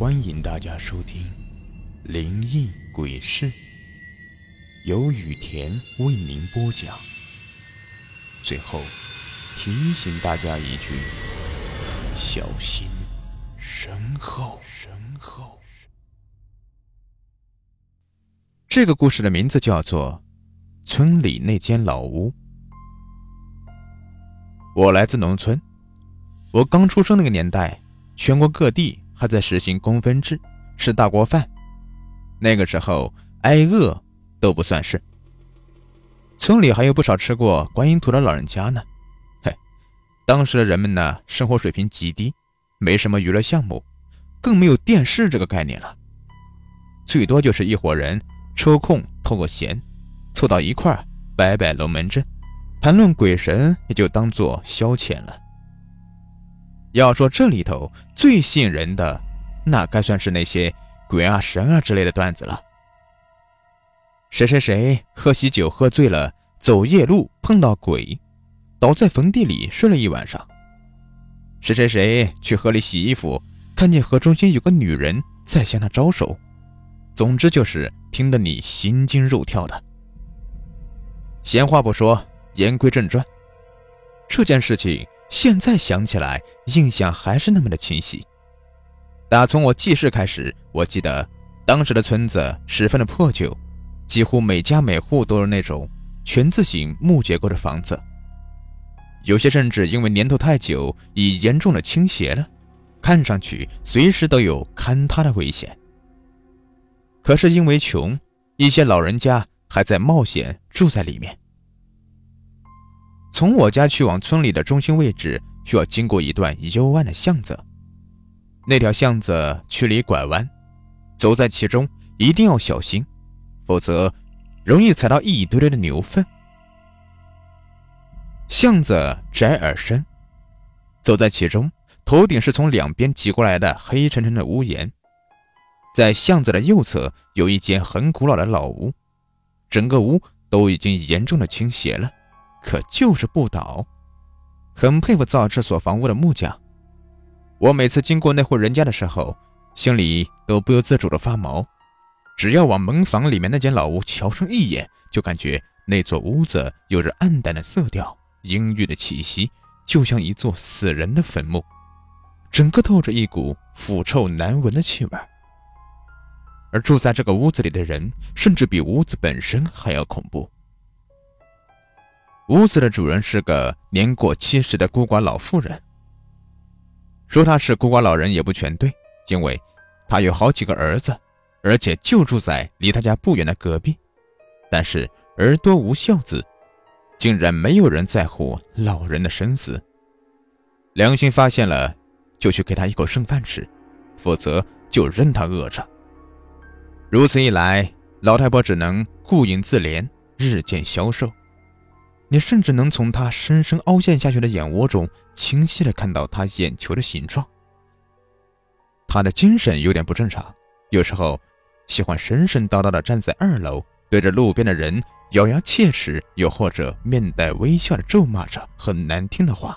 欢迎大家收听《灵异鬼事》，由雨田为您播讲。最后提醒大家一句：小心身后。身后。这个故事的名字叫做《村里那间老屋》。我来自农村，我刚出生那个年代，全国各地。还在实行公分制，吃大锅饭。那个时候挨饿都不算事。村里还有不少吃过观音土的老人家呢。嘿，当时的人们呢，生活水平极低，没什么娱乐项目，更没有电视这个概念了。最多就是一伙人抽空偷个闲，凑到一块摆摆龙门阵，谈论鬼神，也就当做消遣了。要说这里头最吸引人的，那该算是那些鬼啊神啊之类的段子了。谁谁谁喝喜酒喝醉了，走夜路碰到鬼，倒在坟地里睡了一晚上。谁谁谁去河里洗衣服，看见河中心有个女人在向他招手。总之就是听得你心惊肉跳的。闲话不说，言归正传，这件事情。现在想起来，印象还是那么的清晰。打从我记事开始，我记得当时的村子十分的破旧，几乎每家每户都是那种全字形木结构的房子，有些甚至因为年头太久，已严重的倾斜了，看上去随时都有坍塌的危险。可是因为穷，一些老人家还在冒险住在里面。从我家去往村里的中心位置，需要经过一段幽暗的巷子。那条巷子曲里拐弯，走在其中一定要小心，否则容易踩到一堆堆的牛粪。巷子窄而深，走在其中，头顶是从两边挤过来的黑沉沉的屋檐。在巷子的右侧有一间很古老的老屋，整个屋都已经严重的倾斜了。可就是不倒，很佩服造这所房屋的木匠。我每次经过那户人家的时候，心里都不由自主的发毛。只要往门房里面那间老屋瞧上一眼，就感觉那座屋子有着暗淡的色调、阴郁的气息，就像一座死人的坟墓，整个透着一股腐臭难闻的气味。而住在这个屋子里的人，甚至比屋子本身还要恐怖。屋子的主人是个年过七十的孤寡老妇人。说他是孤寡老人也不全对，因为他有好几个儿子，而且就住在离他家不远的隔壁。但是儿多无孝子，竟然没有人在乎老人的生死。良心发现了，就去给他一口剩饭吃，否则就任他饿着。如此一来，老太婆只能顾影自怜，日渐消瘦。你甚至能从他深深凹陷下去的眼窝中清晰地看到他眼球的形状。他的精神有点不正常，有时候喜欢神神叨叨地站在二楼，对着路边的人咬牙切齿，又或者面带微笑地咒骂着很难听的话。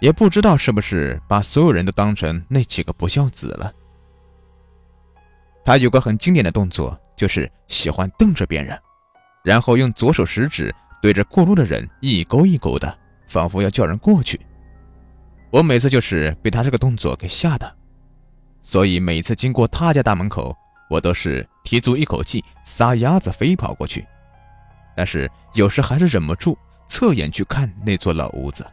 也不知道是不是把所有人都当成那几个不孝子了。他有个很经典的动作，就是喜欢瞪着别人，然后用左手食指。对着过路的人一勾一勾的，仿佛要叫人过去。我每次就是被他这个动作给吓的，所以每次经过他家大门口，我都是提足一口气，撒丫子飞跑过去。但是有时还是忍不住侧眼去看那座老屋子。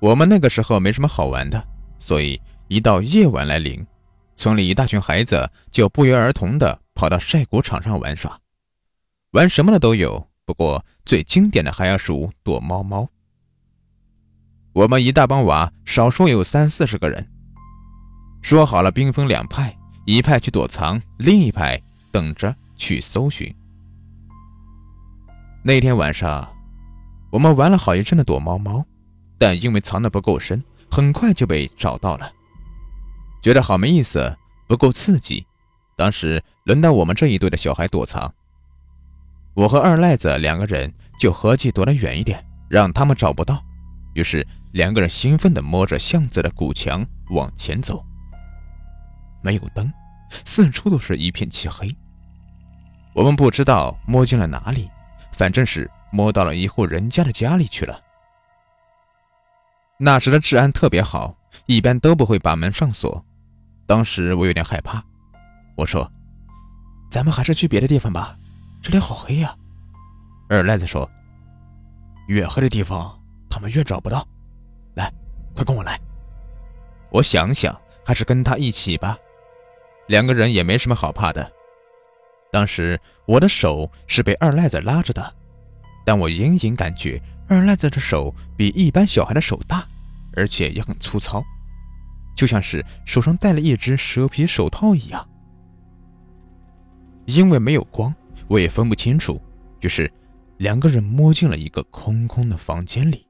我们那个时候没什么好玩的，所以一到夜晚来临，村里一大群孩子就不约而同的跑到晒谷场上玩耍。玩什么的都有，不过最经典的还要数躲猫猫。我们一大帮娃，少说有三四十个人，说好了兵分两派，一派去躲藏，另一派等着去搜寻。那天晚上，我们玩了好一阵的躲猫猫，但因为藏得不够深，很快就被找到了，觉得好没意思，不够刺激。当时轮到我们这一队的小孩躲藏。我和二赖子两个人就合计躲得远一点，让他们找不到。于是两个人兴奋地摸着巷子的古墙往前走。没有灯，四处都是一片漆黑。我们不知道摸进了哪里，反正是摸到了一户人家的家里去了。那时的治安特别好，一般都不会把门上锁。当时我有点害怕，我说：“咱们还是去别的地方吧，这里好黑呀。”二赖子说：“越黑的地方，他们越找不到。来，快跟我来。”我想想，还是跟他一起吧。两个人也没什么好怕的。当时我的手是被二赖子拉着的，但我隐隐感觉二赖子的手比一般小孩的手大，而且也很粗糙，就像是手上戴了一只蛇皮手套一样。因为没有光，我也分不清楚，于是两个人摸进了一个空空的房间里。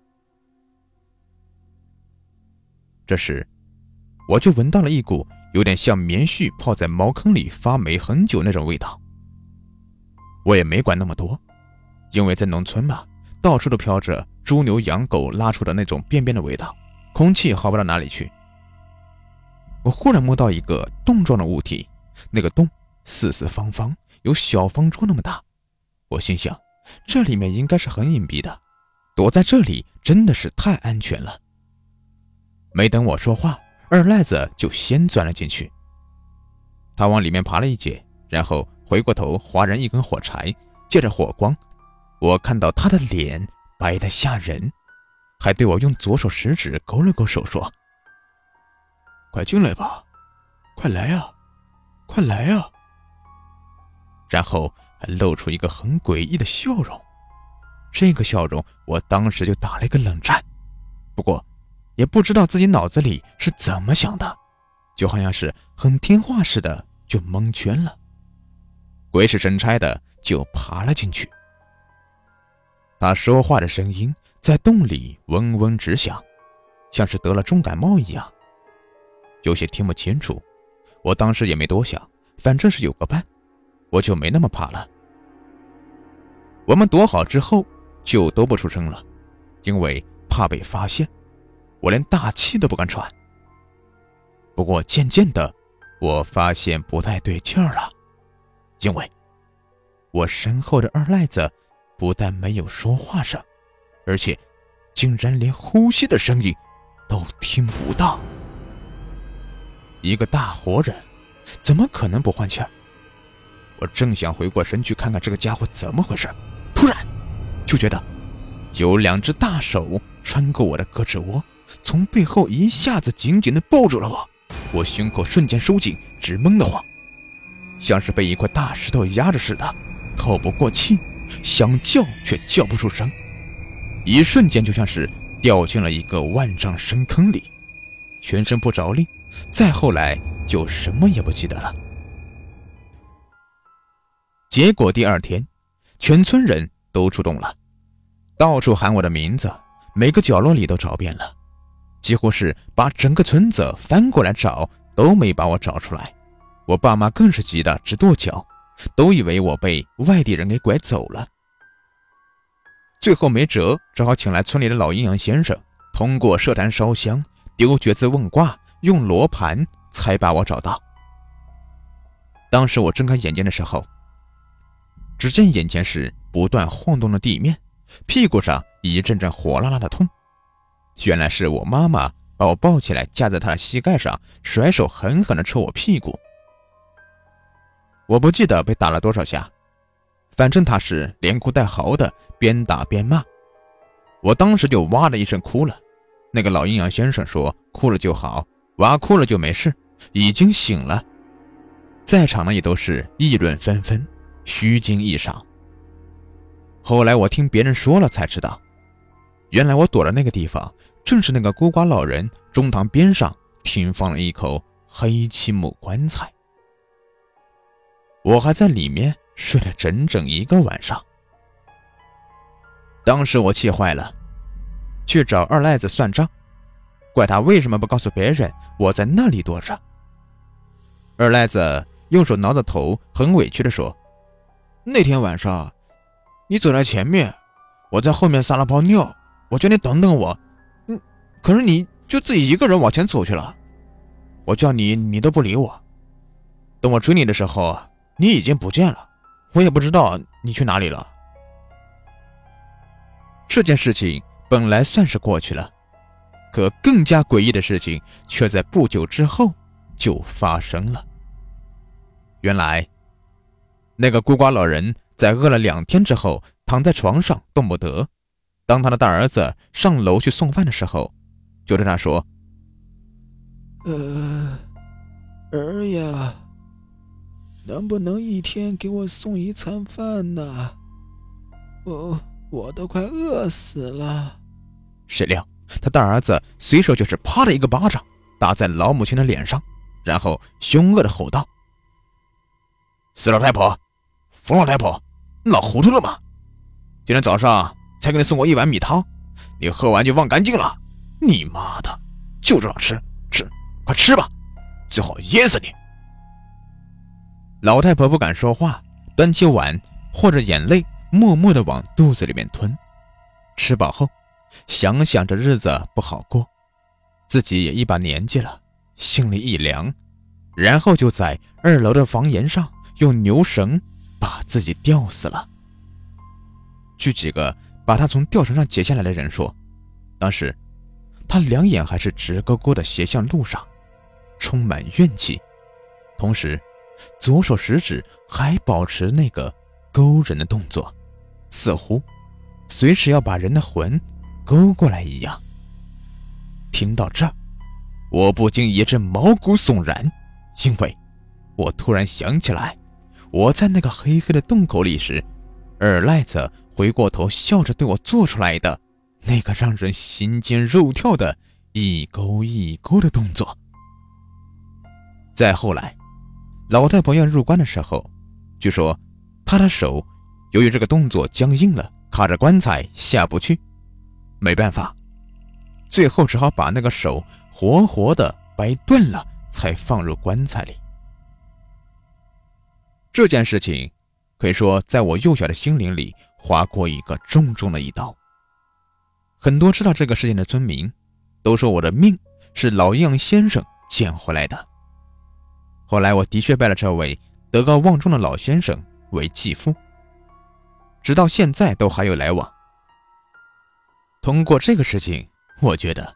这时，我就闻到了一股。有点像棉絮泡在茅坑里发霉很久那种味道。我也没管那么多，因为在农村嘛，到处都飘着猪牛羊狗拉出的那种便便的味道，空气好不到哪里去。我忽然摸到一个洞状的物体，那个洞四四方方，有小方桌那么大。我心想，这里面应该是很隐蔽的，躲在这里真的是太安全了。没等我说话。二赖子就先钻了进去，他往里面爬了一截，然后回过头划燃一根火柴，借着火光，我看到他的脸白得吓人，还对我用左手食指勾了勾手，说：“快进来吧，快来呀，快来呀。”然后还露出一个很诡异的笑容，这个笑容我当时就打了一个冷战，不过。也不知道自己脑子里是怎么想的，就好像是很听话似的，就蒙圈了，鬼使神差的就爬了进去。他说话的声音在洞里嗡嗡直响，像是得了重感冒一样，有些听不清楚。我当时也没多想，反正是有个伴，我就没那么怕了。我们躲好之后就都不出声了，因为怕被发现。我连大气都不敢喘。不过渐渐的，我发现不太对劲儿了，因为，我身后的二赖子不但没有说话声，而且，竟然连呼吸的声音都听不到。一个大活人，怎么可能不换气儿？我正想回过神去看看这个家伙怎么回事，突然，就觉得，有两只大手穿过我的胳肢窝。从背后一下子紧紧地抱住了我，我胸口瞬间收紧，直闷得慌，像是被一块大石头压着似的，透不过气，想叫却叫不出声，一瞬间就像是掉进了一个万丈深坑里，全身不着力，再后来就什么也不记得了。结果第二天，全村人都出动了，到处喊我的名字，每个角落里都找遍了。几乎是把整个村子翻过来找，都没把我找出来。我爸妈更是急得直跺脚，都以为我被外地人给拐走了。最后没辙，只好请来村里的老阴阳先生，通过设坛烧香、丢角子问卦、用罗盘，才把我找到。当时我睁开眼睛的时候，只见眼前是不断晃动的地面，屁股上一阵阵火辣辣的痛。原来是我妈妈把我抱起来，架在她的膝盖上，甩手狠狠地抽我屁股。我不记得被打了多少下，反正她是连哭带嚎的，边打边骂。我当时就哇的一声哭了。那个老阴阳先生说：“哭了就好，娃哭了就没事，已经醒了。”在场的也都是议论纷纷，虚惊一场。后来我听别人说了才知道。原来我躲的那个地方，正是那个孤寡老人中堂边上停放了一口黑漆木棺材。我还在里面睡了整整一个晚上。当时我气坏了，去找二赖子算账，怪他为什么不告诉别人我在那里躲着。二赖子用手挠着头，很委屈地说：“那天晚上，你走在前面，我在后面撒了泡尿。”我叫你等等我，嗯，可是你就自己一个人往前走去了，我叫你，你都不理我。等我追你的时候，你已经不见了，我也不知道你去哪里了。这件事情本来算是过去了，可更加诡异的事情却在不久之后就发生了。原来，那个孤寡老人在饿了两天之后，躺在床上动不得。当他的大儿子上楼去送饭的时候，就对他说：“呃，儿呀，能不能一天给我送一餐饭呢？我我都快饿死了。”谁料他大儿子随手就是啪的一个巴掌打在老母亲的脸上，然后凶恶的吼道：“死老太婆，冯老太婆，你老糊涂了吗？今天早上……”才给你送过一碗米汤，你喝完就忘干净了。你妈的，就知道吃吃，快吃吧，最好噎死你！老太婆不敢说话，端起碗，和着眼泪，默默的往肚子里面吞。吃饱后，想想这日子不好过，自己也一把年纪了，心里一凉，然后就在二楼的房檐上用牛绳把自己吊死了。据几个。把他从吊绳上解下来的人说：“当时，他两眼还是直勾勾的斜向路上，充满怨气，同时，左手食指还保持那个勾人的动作，似乎随时要把人的魂勾过来一样。”听到这，我不禁一阵毛骨悚然，因为，我突然想起来，我在那个黑黑的洞口里时，二赖子。回过头，笑着对我做出来的那个让人心惊肉跳的一勾一勾的动作。再后来，老太婆要入棺的时候，据说她的手由于这个动作僵硬了，卡着棺材下不去，没办法，最后只好把那个手活活的掰断了，才放入棺材里。这件事情可以说在我幼小的心灵里。划过一个重重的一刀。很多知道这个事情的村民都说我的命是老样先生捡回来的。后来我的确拜了这位德高望重的老先生为继父，直到现在都还有来往。通过这个事情，我觉得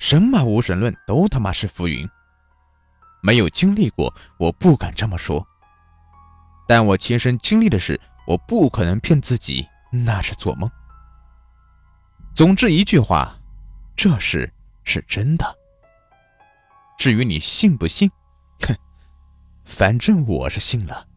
神马无神论都他妈是浮云。没有经历过，我不敢这么说。但我亲身经历的事。我不可能骗自己，那是做梦。总之一句话，这事是真的。至于你信不信，哼，反正我是信了。